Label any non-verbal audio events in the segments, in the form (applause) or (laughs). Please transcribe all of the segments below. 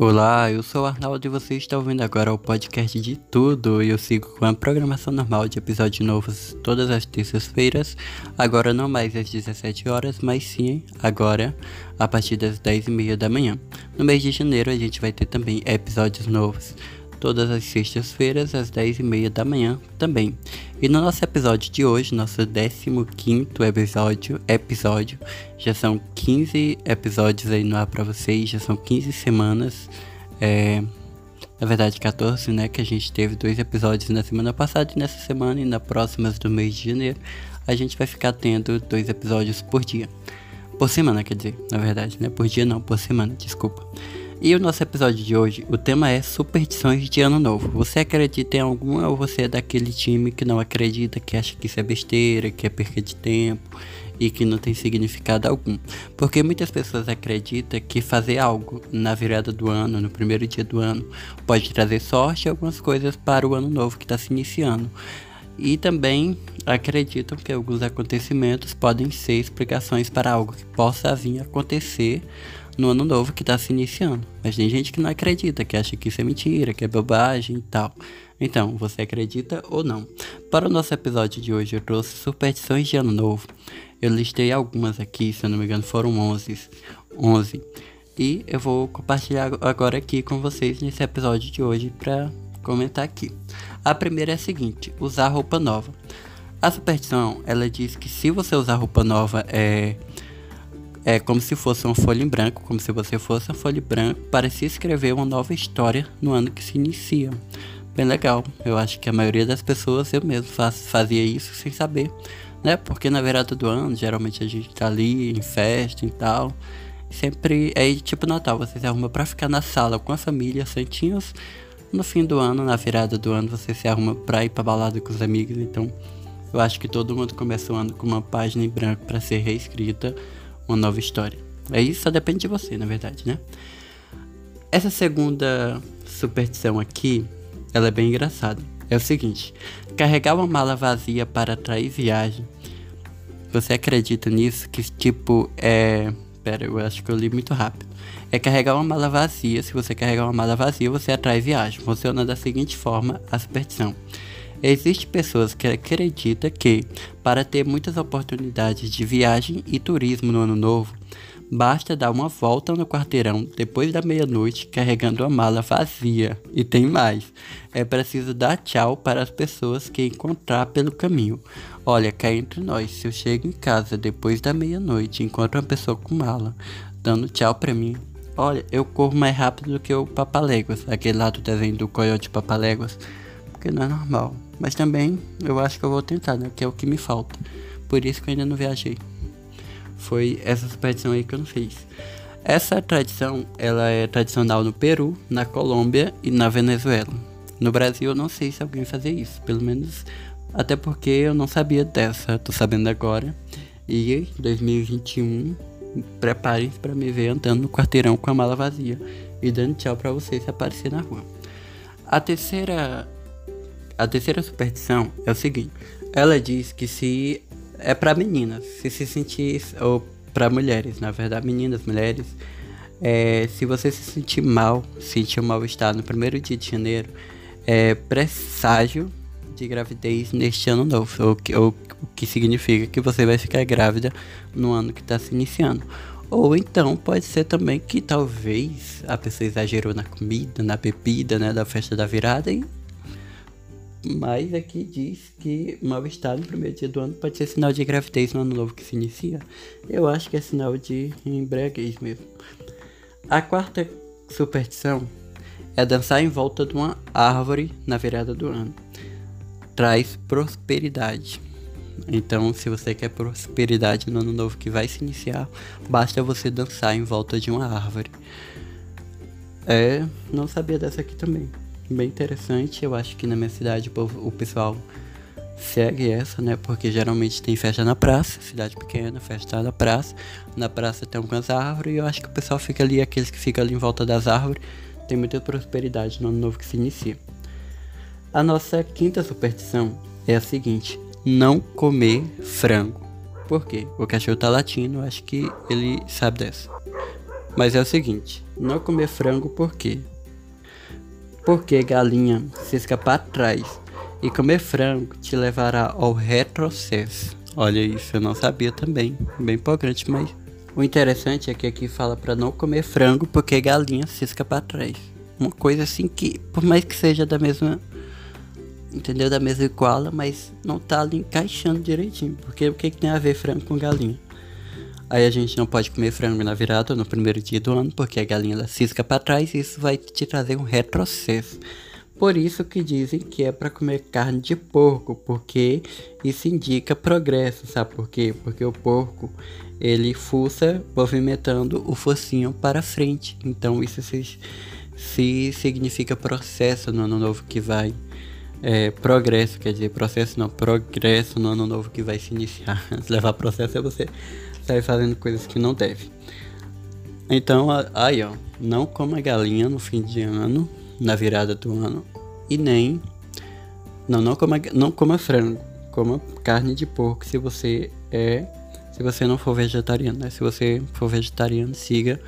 Olá, eu sou o Arnaldo e você está ouvindo agora o podcast de tudo. E eu sigo com a programação normal de episódios novos todas as terças-feiras. Agora não mais às 17 horas, mas sim agora a partir das 10 e meia da manhã. No mês de janeiro a gente vai ter também episódios novos todas as sextas-feiras às 10h30 da manhã também. E no nosso episódio de hoje, nosso 15 episódio, episódio, já são 15 episódios aí no ar pra vocês, já são 15 semanas. É, na verdade, 14, né? Que a gente teve dois episódios na semana passada e nessa semana e na próxima do mês de janeiro. A gente vai ficar tendo dois episódios por dia. Por semana, quer dizer, na verdade, né? Por dia não, por semana, desculpa. E o nosso episódio de hoje, o tema é superstições de ano novo. Você acredita em alguma ou você é daquele time que não acredita, que acha que isso é besteira, que é perca de tempo e que não tem significado algum? Porque muitas pessoas acreditam que fazer algo na virada do ano, no primeiro dia do ano, pode trazer sorte e algumas coisas para o ano novo que está se iniciando. E também acreditam que alguns acontecimentos podem ser explicações para algo que possa vir a acontecer no ano novo que está se iniciando. Mas tem gente que não acredita, que acha que isso é mentira, que é bobagem e tal. Então, você acredita ou não? Para o nosso episódio de hoje, eu trouxe superstições de ano novo. Eu listei algumas aqui, se eu não me engano, foram 11. 11. E eu vou compartilhar agora aqui com vocês nesse episódio de hoje para comentar aqui. A primeira é a seguinte: usar roupa nova. A superstição, ela diz que se você usar roupa nova é é como se fosse uma folha em branco, como se você fosse uma folha em branco, para se escrever uma nova história no ano que se inicia. Bem legal. Eu acho que a maioria das pessoas, eu mesmo faz, fazia isso sem saber, né? Porque na virada do ano, geralmente a gente tá ali em festa e tal. Sempre é tipo Natal, você se arruma para ficar na sala com a família, santinhos. No fim do ano, na virada do ano, você se arruma pra ir pra balada com os amigos. Então, eu acho que todo mundo começa o ano com uma página em branco para ser reescrita uma nova história. É isso, só depende de você, na verdade, né? Essa segunda superstição aqui, ela é bem engraçada. É o seguinte: carregar uma mala vazia para atrair viagem. Você acredita nisso? Que tipo é. Pera, eu acho que eu li muito rápido. É carregar uma mala vazia. Se você carregar uma mala vazia, você atrai viagem. Funciona da seguinte forma a superstição. Existem pessoas que acreditam que, para ter muitas oportunidades de viagem e turismo no ano novo, basta dar uma volta no quarteirão depois da meia-noite carregando a mala vazia. E tem mais: é preciso dar tchau para as pessoas que encontrar pelo caminho. Olha, cá entre nós, se eu chego em casa depois da meia-noite e encontro uma pessoa com mala dando tchau para mim, olha, eu corro mais rápido do que o Papaléguas, aquele lá do desenho do Coyote Papaléguas, porque não é normal. Mas também eu acho que eu vou tentar, né? Que é o que me falta. Por isso que eu ainda não viajei. Foi essa superstição aí que eu não fiz. Essa tradição, ela é tradicional no Peru, na Colômbia e na Venezuela. No Brasil eu não sei se alguém fazia isso, pelo menos até porque eu não sabia dessa, tô sabendo agora. E 2021, preparem-se para me ver andando no quarteirão com a mala vazia e dando tchau para vocês se aparecer na rua. A terceira a terceira superstição é o seguinte: ela diz que se é para meninas, se se sentir ou para mulheres, na verdade, meninas, mulheres, é, se você se sentir mal, sentir um mal-estar no primeiro dia de janeiro, é presságio de gravidez neste ano novo, ou, ou, o que significa que você vai ficar grávida no ano que está se iniciando. Ou então pode ser também que talvez a pessoa exagerou na comida, na bebida, né, da festa da virada e mas aqui diz que mal-estar no primeiro dia do ano pode ser sinal de gravidez no ano novo que se inicia. Eu acho que é sinal de embriaguez mesmo. A quarta superstição é dançar em volta de uma árvore na virada do ano. Traz prosperidade. Então, se você quer prosperidade no ano novo que vai se iniciar, basta você dançar em volta de uma árvore. É, não sabia dessa aqui também bem interessante. Eu acho que na minha cidade o, pessoal segue essa, né? Porque geralmente tem festa na praça, cidade pequena, festa na praça. Na praça tem algumas árvores e eu acho que o pessoal fica ali, aqueles que ficam ali em volta das árvores, tem muita prosperidade no ano novo que se inicia. A nossa quinta superstição é a seguinte: não comer frango. Por quê? O cachorro tá latindo, acho que ele sabe dessa. Mas é o seguinte: não comer frango por quê? Porque galinha cisca para trás e comer frango te levará ao retrocesso. Olha isso, eu não sabia também. Bem empolgante, mas o interessante é que aqui fala para não comer frango porque galinha cisca para trás. Uma coisa assim que, por mais que seja da mesma entendeu? Da mesma iguala, mas não tá ali encaixando direitinho. Porque o que, que tem a ver frango com galinha? Aí a gente não pode comer frango na virada no primeiro dia do ano, porque a galinha ela cisca para trás e isso vai te trazer um retrocesso. Por isso que dizem que é para comer carne de porco, porque isso indica progresso, sabe por quê? Porque o porco ele fuça movimentando o focinho para frente. Então isso se, se significa processo no ano novo que vai é, progresso, quer dizer, processo não, progresso no ano novo que vai se iniciar. (laughs) Levar processo é você sair fazendo coisas que não deve. Então, aí ó, não coma galinha no fim de ano, na virada do ano, e nem. Não, não coma, não coma frango, coma carne de porco se você é. Se você não for vegetariano, né? Se você for vegetariano, siga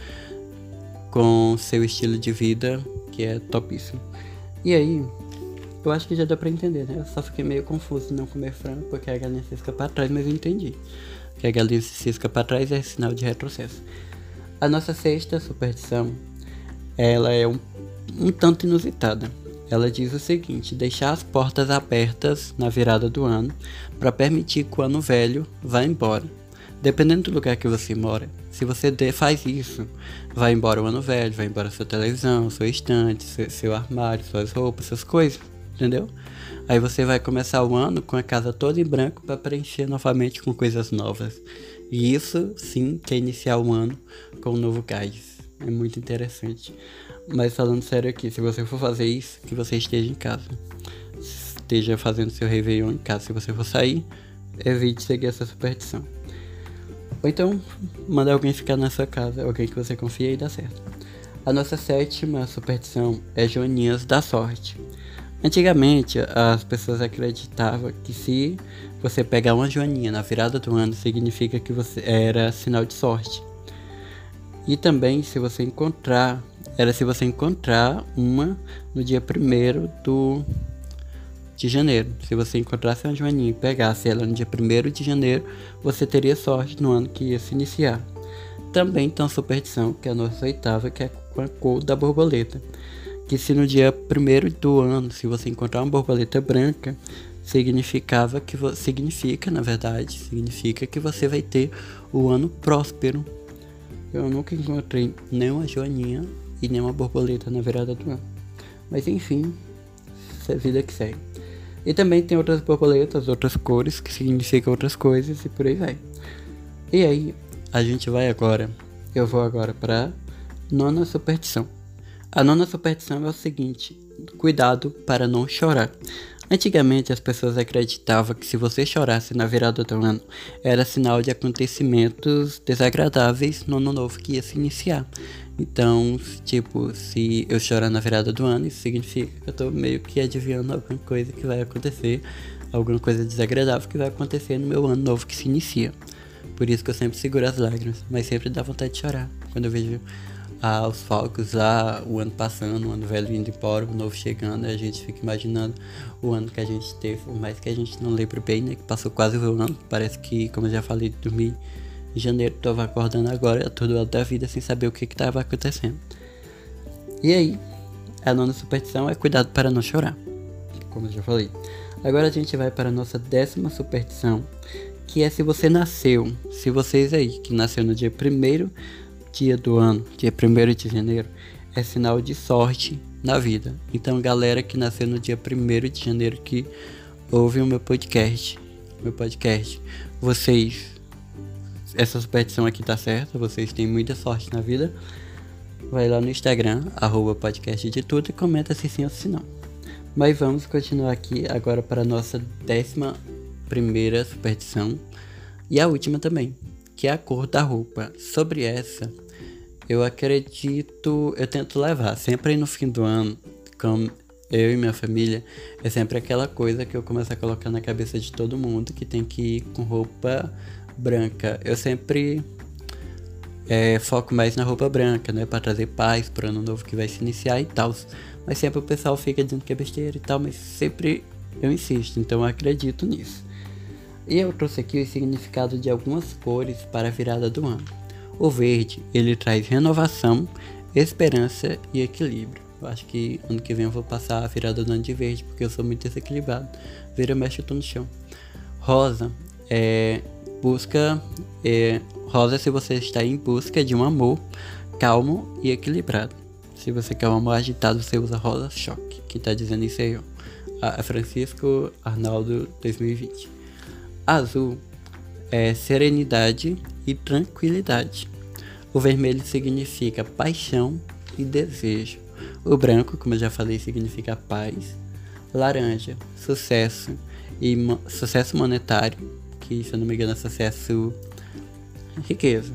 com seu estilo de vida, que é topíssimo. E aí, eu acho que já deu pra entender, né? Eu só fiquei meio confuso não comer frango porque a galinha cisca pra trás, mas eu entendi. Que a galinha se cisca pra trás é sinal de retrocesso. A nossa sexta superstição, ela é um, um tanto inusitada. Ela diz o seguinte: deixar as portas abertas na virada do ano para permitir que o ano velho vá embora. Dependendo do lugar que você mora, se você faz isso, vai embora o ano velho, vai embora sua televisão, sua estante, seu, seu armário, suas roupas, suas coisas entendeu? Aí você vai começar o ano com a casa toda em branco para preencher novamente com coisas novas. E isso sim que é iniciar o ano com um novo gás. É muito interessante. Mas falando sério aqui, se você for fazer isso, que você esteja em casa. Esteja fazendo seu Réveillon em casa. Se você for sair, evite seguir essa superstição. Ou então, manda alguém ficar na sua casa, alguém que você confia e dá certo. A nossa sétima superstição é Joaninhas da Sorte. Antigamente, as pessoas acreditavam que se você pegar uma joaninha na virada do ano, significa que você era sinal de sorte. E também, se você encontrar, era se você encontrar uma no dia 1 do de janeiro. Se você encontrasse uma joaninha e pegasse ela no dia 1 de janeiro, você teria sorte no ano que ia se iniciar. Também tem uma superstição, que é a nossa oitava, que é com a cor da borboleta que se no dia primeiro do ano, se você encontrar uma borboleta branca, significava que significa, na verdade, significa que você vai ter o ano próspero. Eu nunca encontrei nenhuma joaninha e nenhuma borboleta na virada do ano. Mas enfim, é vida que segue. E também tem outras borboletas, outras cores que significam outras coisas e por aí vai. E aí, a gente vai agora, eu vou agora para nona superstição. A nona superstição é o seguinte: cuidado para não chorar. Antigamente as pessoas acreditavam que se você chorasse na virada do ano era sinal de acontecimentos desagradáveis no ano novo que ia se iniciar. Então, tipo, se eu chorar na virada do ano, isso significa que eu tô meio que adivinhando alguma coisa que vai acontecer, alguma coisa desagradável que vai acontecer no meu ano novo que se inicia. Por isso que eu sempre seguro as lágrimas, mas sempre dá vontade de chorar quando eu vejo aos falcos lá, o ano passando, o ano velho indo embora, o novo chegando, a gente fica imaginando o ano que a gente teve, por mais que a gente não lembre bem, né? Que passou quase o ano, parece que, como eu já falei, dormi em janeiro, tava acordando agora, todo ano da vida sem saber o que que tava acontecendo. E aí, a nona superstição é cuidado para não chorar, como eu já falei. Agora a gente vai para a nossa décima superstição, que é se você nasceu, se vocês aí que nasceu no dia primeiro dia do ano, dia 1 de janeiro, é sinal de sorte na vida. Então, galera que nasceu no dia 1 de janeiro que ouve o meu podcast, meu podcast, vocês essa superstição aqui tá certa, vocês têm muita sorte na vida. Vai lá no Instagram, arroba podcast de tudo e comenta se sim ou se não. Mas vamos continuar aqui agora para a nossa décima primeira superstição e a última também, que é a cor da roupa. Sobre essa, eu acredito, eu tento levar sempre no fim do ano, como eu e minha família, é sempre aquela coisa que eu começo a colocar na cabeça de todo mundo que tem que ir com roupa branca. Eu sempre é, foco mais na roupa branca, né? Pra trazer paz pro ano novo que vai se iniciar e tal. Mas sempre o pessoal fica dizendo que é besteira e tal, mas sempre eu insisto, então eu acredito nisso. E eu trouxe aqui o significado de algumas cores para a virada do ano. O verde, ele traz renovação, esperança e equilíbrio. Eu acho que ano que vem eu vou passar a virada do ano de verde, porque eu sou muito desequilibrado. Vira, mexe, eu tô no chão. Rosa, é, busca. É, rosa se você está em busca de um amor calmo e equilibrado. Se você quer um amor agitado, você usa rosa choque. Quem tá dizendo isso aí, ó. A Francisco Arnaldo 2020. Azul é serenidade e tranquilidade. O vermelho significa paixão e desejo. O branco, como eu já falei, significa paz. Laranja, sucesso e sucesso monetário, que se eu não me engano é sucesso riqueza.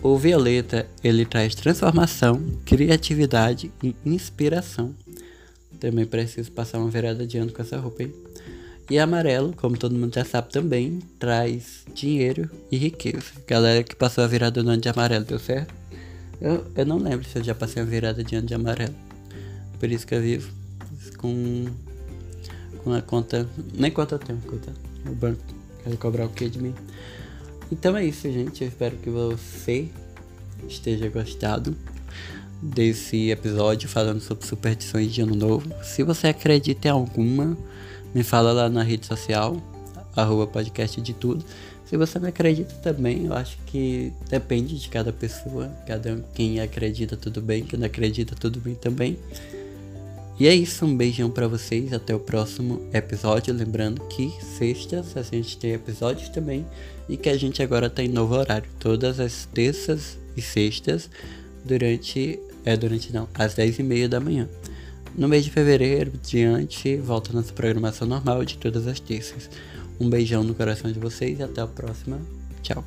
O violeta, ele traz transformação, criatividade e inspiração. Também preciso passar uma virada de ano com essa roupa aí. E amarelo, como todo mundo já sabe também, traz dinheiro e riqueza. Galera que passou a virada do ano de amarelo, deu certo? Eu, eu não lembro se eu já passei a virada de ano de amarelo. Por isso que eu vivo com, com a conta. Nem conta eu tenho, conta. O banco. Quer cobrar o que de mim? Então é isso, gente. Eu espero que você esteja gostado desse episódio falando sobre superstições de ano novo. Se você acredita em alguma, me fala lá na rede social, arroba podcast de tudo. Se você não acredita também, eu acho que depende de cada pessoa. Cada quem acredita tudo bem, quem não acredita tudo bem também. E é isso, um beijão para vocês, até o próximo episódio. Lembrando que sextas a gente tem episódios também e que a gente agora tá em novo horário, todas as terças e sextas durante é durante não, às 10 e meia da manhã. No mês de fevereiro, diante, volta nossa programação normal de todas as terças. Um beijão no coração de vocês e até a próxima. Tchau.